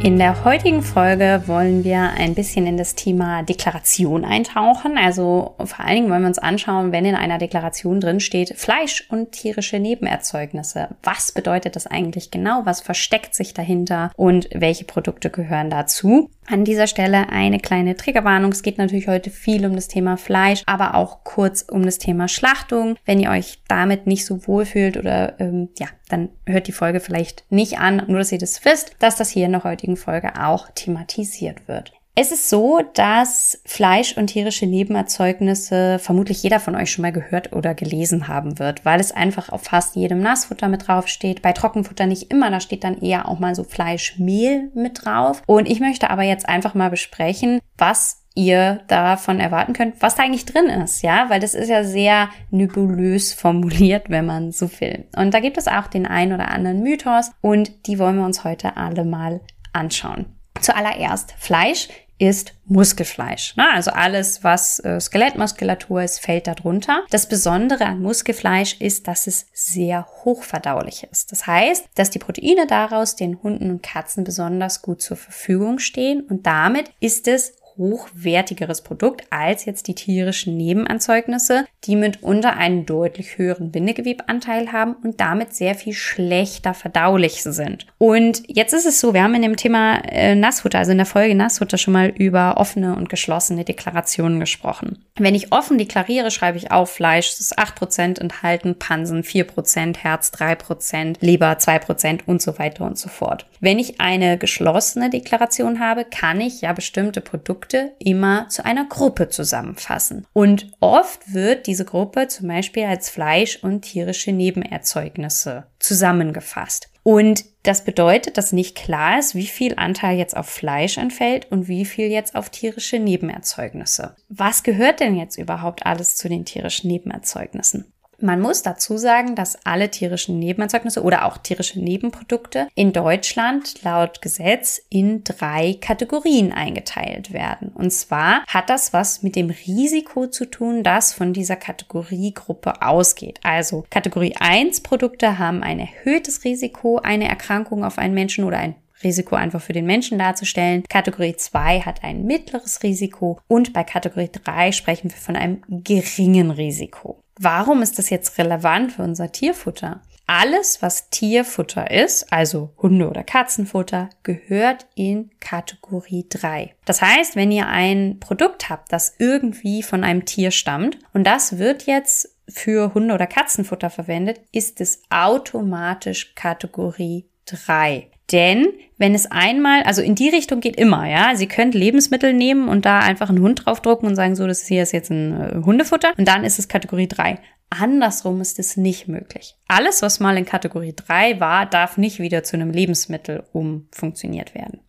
In der heutigen Folge wollen wir ein bisschen in das Thema Deklaration eintauchen. Also vor allen Dingen wollen wir uns anschauen, wenn in einer Deklaration drin steht Fleisch und tierische Nebenerzeugnisse. Was bedeutet das eigentlich genau? Was versteckt sich dahinter? Und welche Produkte gehören dazu? An dieser Stelle eine kleine Triggerwarnung. Es geht natürlich heute viel um das Thema Fleisch, aber auch kurz um das Thema Schlachtung. Wenn ihr euch damit nicht so wohl fühlt oder ähm, ja, dann hört die Folge vielleicht nicht an, nur dass ihr das wisst, dass das hier in der heutigen Folge auch thematisiert wird. Es ist so, dass Fleisch und tierische Nebenerzeugnisse vermutlich jeder von euch schon mal gehört oder gelesen haben wird, weil es einfach auf fast jedem Nassfutter mit drauf steht. Bei Trockenfutter nicht immer, da steht dann eher auch mal so Fleischmehl mit drauf. Und ich möchte aber jetzt einfach mal besprechen, was ihr davon erwarten könnt, was da eigentlich drin ist, ja, weil das ist ja sehr nebulös formuliert, wenn man so will. Und da gibt es auch den einen oder anderen Mythos und die wollen wir uns heute alle mal anschauen. Zuallererst Fleisch ist Muskelfleisch. Ne? Also alles, was äh, Skelettmuskulatur ist, fällt darunter. Das Besondere an Muskelfleisch ist, dass es sehr hochverdaulich ist. Das heißt, dass die Proteine daraus den Hunden und Katzen besonders gut zur Verfügung stehen und damit ist es hochwertigeres Produkt als jetzt die tierischen Nebenanzeugnisse, die mitunter einen deutlich höheren Bindegewebanteil haben und damit sehr viel schlechter verdaulich sind. Und jetzt ist es so, wir haben in dem Thema äh, Nassfutter, also in der Folge Nassfutter schon mal über offene und geschlossene Deklarationen gesprochen. Wenn ich offen deklariere, schreibe ich auf Fleisch, ist 8% enthalten, Pansen 4%, Herz 3%, Leber 2% und so weiter und so fort. Wenn ich eine geschlossene Deklaration habe, kann ich ja bestimmte Produkte Produkte immer zu einer Gruppe zusammenfassen. Und oft wird diese Gruppe zum Beispiel als Fleisch und tierische Nebenerzeugnisse zusammengefasst. Und das bedeutet, dass nicht klar ist, wie viel Anteil jetzt auf Fleisch entfällt und wie viel jetzt auf tierische Nebenerzeugnisse. Was gehört denn jetzt überhaupt alles zu den tierischen Nebenerzeugnissen? Man muss dazu sagen, dass alle tierischen Nebenerzeugnisse oder auch tierische Nebenprodukte in Deutschland laut Gesetz in drei Kategorien eingeteilt werden. Und zwar hat das was mit dem Risiko zu tun, das von dieser Kategoriegruppe ausgeht. Also Kategorie 1 Produkte haben ein erhöhtes Risiko, eine Erkrankung auf einen Menschen oder ein Risiko einfach für den Menschen darzustellen. Kategorie 2 hat ein mittleres Risiko und bei Kategorie 3 sprechen wir von einem geringen Risiko. Warum ist das jetzt relevant für unser Tierfutter? Alles, was Tierfutter ist, also Hunde- oder Katzenfutter, gehört in Kategorie 3. Das heißt, wenn ihr ein Produkt habt, das irgendwie von einem Tier stammt und das wird jetzt für Hunde- oder Katzenfutter verwendet, ist es automatisch Kategorie 3. Denn wenn es einmal, also in die Richtung geht immer, ja, Sie könnt Lebensmittel nehmen und da einfach einen Hund draufdrucken und sagen, so, das hier ist jetzt ein äh, Hundefutter und dann ist es Kategorie 3. Andersrum ist es nicht möglich. Alles, was mal in Kategorie 3 war, darf nicht wieder zu einem Lebensmittel umfunktioniert werden.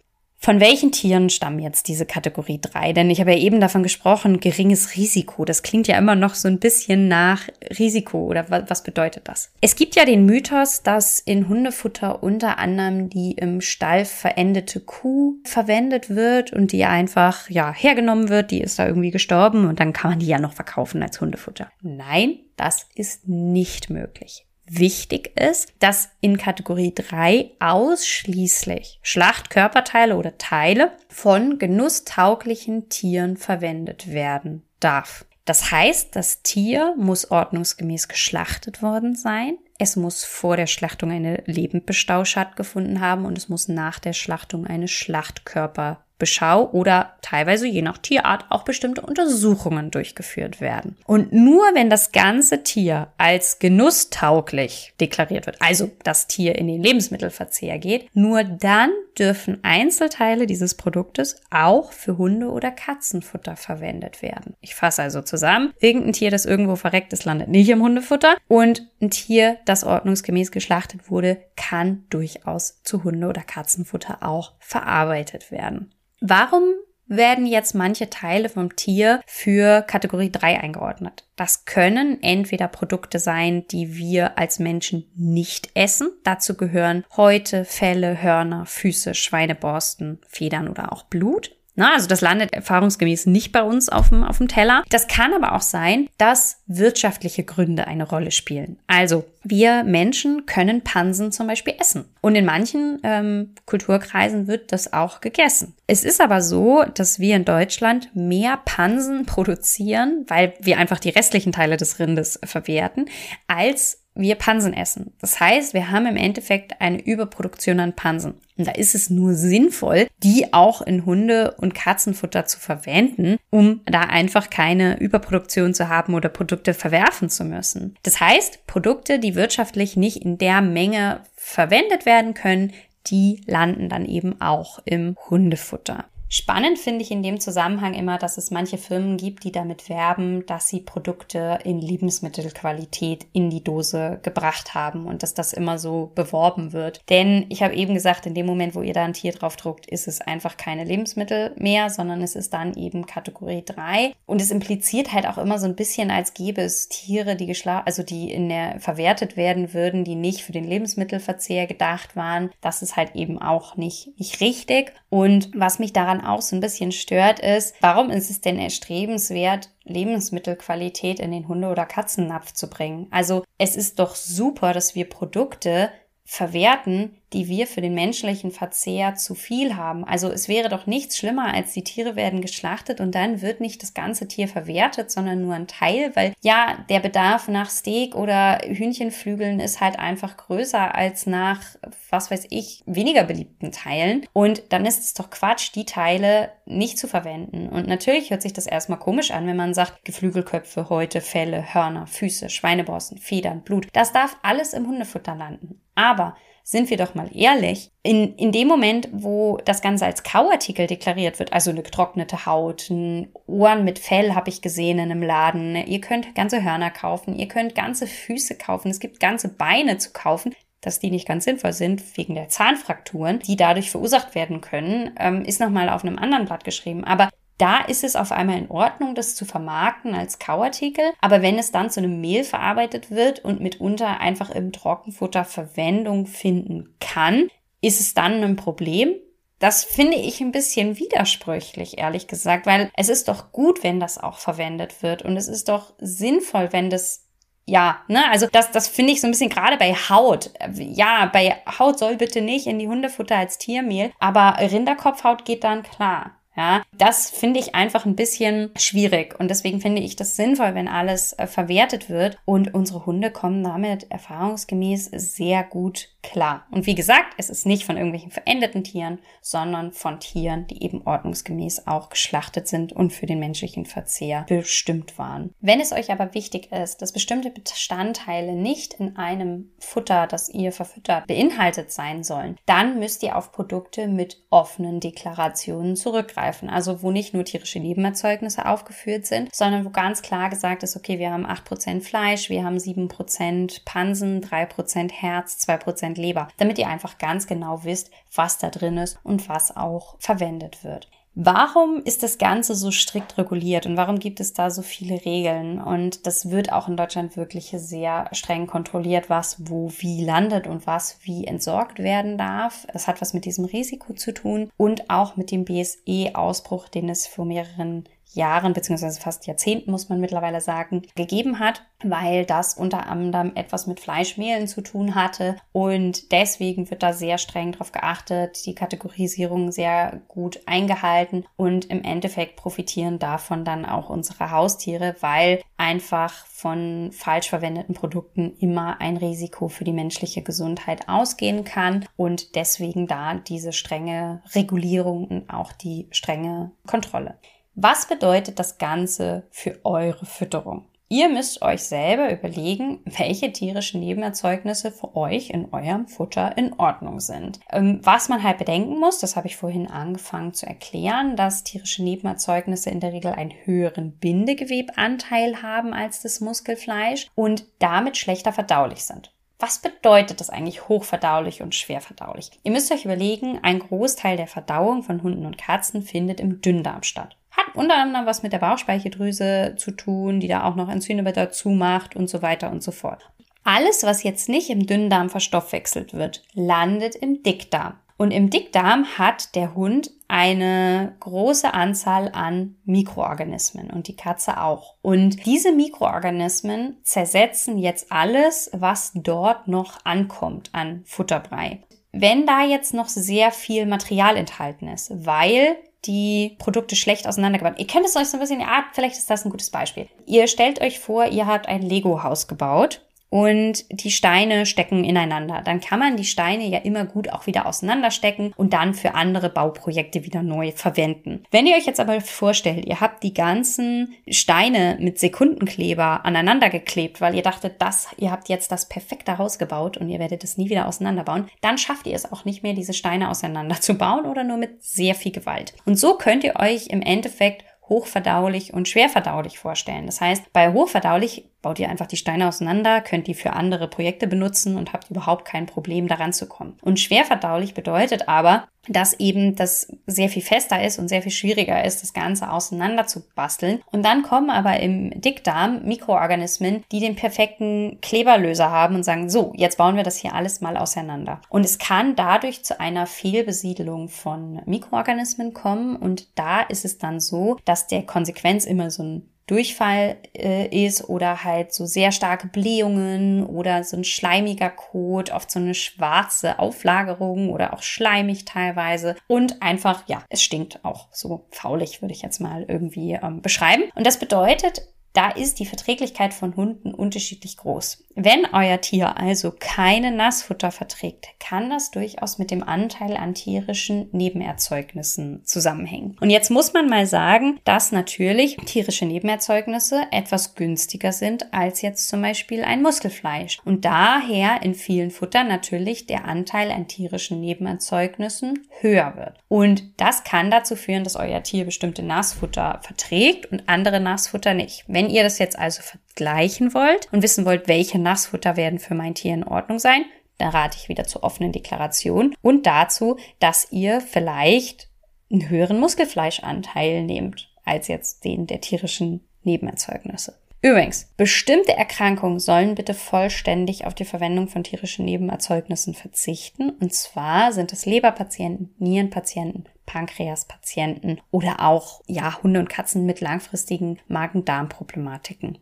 Von welchen Tieren stammen jetzt diese Kategorie 3? Denn ich habe ja eben davon gesprochen, geringes Risiko. Das klingt ja immer noch so ein bisschen nach Risiko oder was bedeutet das? Es gibt ja den Mythos, dass in Hundefutter unter anderem die im Stall verendete Kuh verwendet wird und die einfach, ja, hergenommen wird. Die ist da irgendwie gestorben und dann kann man die ja noch verkaufen als Hundefutter. Nein, das ist nicht möglich wichtig ist, dass in Kategorie 3 ausschließlich Schlachtkörperteile oder Teile von genusstauglichen Tieren verwendet werden darf. Das heißt, das Tier muss ordnungsgemäß geschlachtet worden sein. Es muss vor der Schlachtung eine Lebendbestau stattgefunden haben und es muss nach der Schlachtung eine Schlachtkörper Beschau oder teilweise je nach Tierart auch bestimmte Untersuchungen durchgeführt werden. Und nur wenn das ganze Tier als genusstauglich deklariert wird, also das Tier in den Lebensmittelverzehr geht, nur dann dürfen Einzelteile dieses Produktes auch für Hunde- oder Katzenfutter verwendet werden. Ich fasse also zusammen, irgendein Tier, das irgendwo verreckt ist, landet nicht im Hundefutter und ein Tier, das ordnungsgemäß geschlachtet wurde, kann durchaus zu Hunde- oder Katzenfutter auch verarbeitet werden. Warum werden jetzt manche Teile vom Tier für Kategorie 3 eingeordnet. Das können entweder Produkte sein, die wir als Menschen nicht essen. Dazu gehören Häute, Felle, Hörner, Füße, Schweineborsten, Federn oder auch Blut. Na, also das landet erfahrungsgemäß nicht bei uns auf dem, auf dem Teller. Das kann aber auch sein, dass wirtschaftliche Gründe eine Rolle spielen. Also wir Menschen können Pansen zum Beispiel essen. Und in manchen ähm, Kulturkreisen wird das auch gegessen. Es ist aber so, dass wir in Deutschland mehr Pansen produzieren, weil wir einfach die restlichen Teile des Rindes verwerten, als wir Pansen essen. Das heißt, wir haben im Endeffekt eine Überproduktion an Pansen. Und da ist es nur sinnvoll, die auch in Hunde- und Katzenfutter zu verwenden, um da einfach keine Überproduktion zu haben oder Produkte verwerfen zu müssen. Das heißt, Produkte, die wirtschaftlich nicht in der Menge verwendet werden können, die landen dann eben auch im Hundefutter. Spannend finde ich in dem Zusammenhang immer, dass es manche Firmen gibt, die damit werben, dass sie Produkte in Lebensmittelqualität in die Dose gebracht haben und dass das immer so beworben wird. Denn ich habe eben gesagt, in dem Moment, wo ihr da ein Tier drauf druckt, ist es einfach keine Lebensmittel mehr, sondern es ist dann eben Kategorie 3. Und es impliziert halt auch immer so ein bisschen, als gäbe es Tiere, die geschlagen, also die in der verwertet werden würden, die nicht für den Lebensmittelverzehr gedacht waren. Das ist halt eben auch nicht, nicht richtig. Und was mich daran auch so ein bisschen stört, ist, warum ist es denn erstrebenswert, Lebensmittelqualität in den Hunde- oder Katzennapf zu bringen? Also es ist doch super, dass wir Produkte verwerten, die wir für den menschlichen Verzehr zu viel haben. Also es wäre doch nichts schlimmer, als die Tiere werden geschlachtet und dann wird nicht das ganze Tier verwertet, sondern nur ein Teil, weil ja, der Bedarf nach Steak oder Hühnchenflügeln ist halt einfach größer als nach, was weiß ich, weniger beliebten Teilen. Und dann ist es doch Quatsch, die Teile nicht zu verwenden. Und natürlich hört sich das erstmal komisch an, wenn man sagt, Geflügelköpfe, Häute, Felle, Hörner, Füße, Schweineborsten, Federn, Blut. Das darf alles im Hundefutter landen. Aber sind wir doch mal ehrlich, in, in dem Moment, wo das Ganze als Kauartikel deklariert wird, also eine getrocknete Haut, ein Ohren mit Fell habe ich gesehen in einem Laden, ihr könnt ganze Hörner kaufen, ihr könnt ganze Füße kaufen, es gibt ganze Beine zu kaufen, dass die nicht ganz sinnvoll sind wegen der Zahnfrakturen, die dadurch verursacht werden können, ähm, ist nochmal auf einem anderen Blatt geschrieben. Aber da ist es auf einmal in Ordnung, das zu vermarkten als Kauartikel. Aber wenn es dann zu einem Mehl verarbeitet wird und mitunter einfach im Trockenfutter Verwendung finden kann, ist es dann ein Problem? Das finde ich ein bisschen widersprüchlich, ehrlich gesagt, weil es ist doch gut, wenn das auch verwendet wird und es ist doch sinnvoll, wenn das ja, ne, also das, das finde ich so ein bisschen gerade bei Haut. Ja, bei Haut soll bitte nicht in die Hundefutter als Tiermehl, aber Rinderkopfhaut geht dann klar. Ja, das finde ich einfach ein bisschen schwierig und deswegen finde ich das sinnvoll, wenn alles äh, verwertet wird und unsere Hunde kommen damit erfahrungsgemäß sehr gut klar. Und wie gesagt, es ist nicht von irgendwelchen verendeten Tieren, sondern von Tieren, die eben ordnungsgemäß auch geschlachtet sind und für den menschlichen Verzehr bestimmt waren. Wenn es euch aber wichtig ist, dass bestimmte Bestandteile nicht in einem Futter, das ihr verfüttert, beinhaltet sein sollen, dann müsst ihr auf Produkte mit offenen Deklarationen zurückgreifen. Also wo nicht nur tierische Nebenerzeugnisse aufgeführt sind, sondern wo ganz klar gesagt ist, okay, wir haben 8% Fleisch, wir haben 7% Pansen, 3% Herz, 2 Prozent Leber, damit ihr einfach ganz genau wisst, was da drin ist und was auch verwendet wird. Warum ist das Ganze so strikt reguliert und warum gibt es da so viele Regeln? Und das wird auch in Deutschland wirklich sehr streng kontrolliert, was wo wie landet und was wie entsorgt werden darf. Es hat was mit diesem Risiko zu tun und auch mit dem BSE-Ausbruch, den es vor mehreren Jahren beziehungsweise fast Jahrzehnten, muss man mittlerweile sagen, gegeben hat, weil das unter anderem etwas mit Fleischmehlen zu tun hatte und deswegen wird da sehr streng drauf geachtet, die Kategorisierung sehr gut eingehalten und im Endeffekt profitieren davon dann auch unsere Haustiere, weil einfach von falsch verwendeten Produkten immer ein Risiko für die menschliche Gesundheit ausgehen kann und deswegen da diese strenge Regulierung und auch die strenge Kontrolle. Was bedeutet das Ganze für eure Fütterung? Ihr müsst euch selber überlegen, welche tierischen Nebenerzeugnisse für euch in eurem Futter in Ordnung sind. Ähm, was man halt bedenken muss, das habe ich vorhin angefangen zu erklären, dass tierische Nebenerzeugnisse in der Regel einen höheren Bindegewebanteil haben als das Muskelfleisch und damit schlechter verdaulich sind. Was bedeutet das eigentlich hochverdaulich und schwerverdaulich? Ihr müsst euch überlegen, ein Großteil der Verdauung von Hunden und Katzen findet im Dünndarm statt. Hat unter anderem was mit der Bauchspeicheldrüse zu tun, die da auch noch Enzyme dazu macht und so weiter und so fort. Alles, was jetzt nicht im Dünndarm verstoffwechselt wird, landet im Dickdarm. Und im Dickdarm hat der Hund eine große Anzahl an Mikroorganismen und die Katze auch. Und diese Mikroorganismen zersetzen jetzt alles, was dort noch ankommt an Futterbrei. Wenn da jetzt noch sehr viel Material enthalten ist, weil die Produkte schlecht auseinandergebaut. Ihr könnt es euch so ein bisschen, ja, vielleicht ist das ein gutes Beispiel. Ihr stellt euch vor, ihr habt ein Lego-Haus gebaut und die Steine stecken ineinander. Dann kann man die Steine ja immer gut auch wieder auseinanderstecken und dann für andere Bauprojekte wieder neu verwenden. Wenn ihr euch jetzt aber vorstellt, ihr habt die ganzen Steine mit Sekundenkleber aneinander geklebt, weil ihr dachtet, das, ihr habt jetzt das perfekte Haus gebaut und ihr werdet es nie wieder auseinanderbauen, dann schafft ihr es auch nicht mehr, diese Steine auseinanderzubauen oder nur mit sehr viel Gewalt. Und so könnt ihr euch im Endeffekt hochverdaulich und schwerverdaulich vorstellen. Das heißt, bei hochverdaulich baut ihr einfach die Steine auseinander, könnt die für andere Projekte benutzen und habt überhaupt kein Problem daran zu kommen. Und schwerverdaulich bedeutet aber, dass eben das sehr viel fester ist und sehr viel schwieriger ist, das Ganze auseinander zu basteln. Und dann kommen aber im Dickdarm Mikroorganismen, die den perfekten Kleberlöser haben und sagen, so, jetzt bauen wir das hier alles mal auseinander. Und es kann dadurch zu einer Fehlbesiedelung von Mikroorganismen kommen. Und da ist es dann so, dass der Konsequenz immer so ein Durchfall äh, ist oder halt so sehr starke Blähungen oder so ein schleimiger Kot, oft so eine schwarze Auflagerung oder auch schleimig teilweise und einfach, ja, es stinkt auch so faulig, würde ich jetzt mal irgendwie ähm, beschreiben. Und das bedeutet, da ist die Verträglichkeit von Hunden unterschiedlich groß. Wenn euer Tier also keine Nassfutter verträgt, kann das durchaus mit dem Anteil an tierischen Nebenerzeugnissen zusammenhängen. Und jetzt muss man mal sagen, dass natürlich tierische Nebenerzeugnisse etwas günstiger sind als jetzt zum Beispiel ein Muskelfleisch. Und daher in vielen Futtern natürlich der Anteil an tierischen Nebenerzeugnissen höher wird. Und das kann dazu führen, dass euer Tier bestimmte Nassfutter verträgt und andere Nassfutter nicht. Wenn ihr das jetzt also vergleichen wollt und wissen wollt, welche Nassfutter werden für mein Tier in Ordnung sein, dann rate ich wieder zur offenen Deklaration und dazu, dass ihr vielleicht einen höheren Muskelfleischanteil nehmt als jetzt den der tierischen Nebenerzeugnisse. Übrigens, bestimmte Erkrankungen sollen bitte vollständig auf die Verwendung von tierischen Nebenerzeugnissen verzichten. Und zwar sind es Leberpatienten, Nierenpatienten, Pankreaspatienten oder auch ja, Hunde und Katzen mit langfristigen Magen-Darm-Problematiken.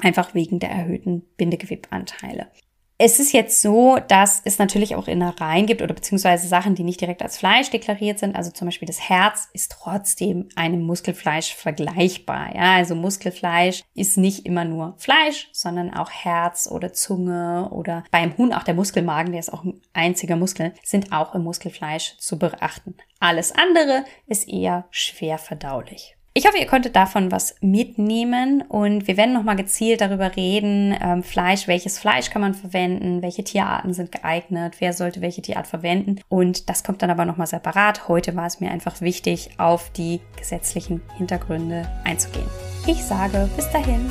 Einfach wegen der erhöhten Bindegewebanteile. Es ist jetzt so, dass es natürlich auch Innereien gibt oder beziehungsweise Sachen, die nicht direkt als Fleisch deklariert sind. Also zum Beispiel das Herz ist trotzdem einem Muskelfleisch vergleichbar. Ja, also Muskelfleisch ist nicht immer nur Fleisch, sondern auch Herz oder Zunge oder beim Huhn auch der Muskelmagen, der ist auch ein einziger Muskel, sind auch im Muskelfleisch zu beachten. Alles andere ist eher schwer verdaulich. Ich hoffe, ihr konntet davon was mitnehmen und wir werden nochmal gezielt darüber reden, ähm, Fleisch, welches Fleisch kann man verwenden, welche Tierarten sind geeignet, wer sollte welche Tierart verwenden und das kommt dann aber nochmal separat. Heute war es mir einfach wichtig, auf die gesetzlichen Hintergründe einzugehen. Ich sage bis dahin.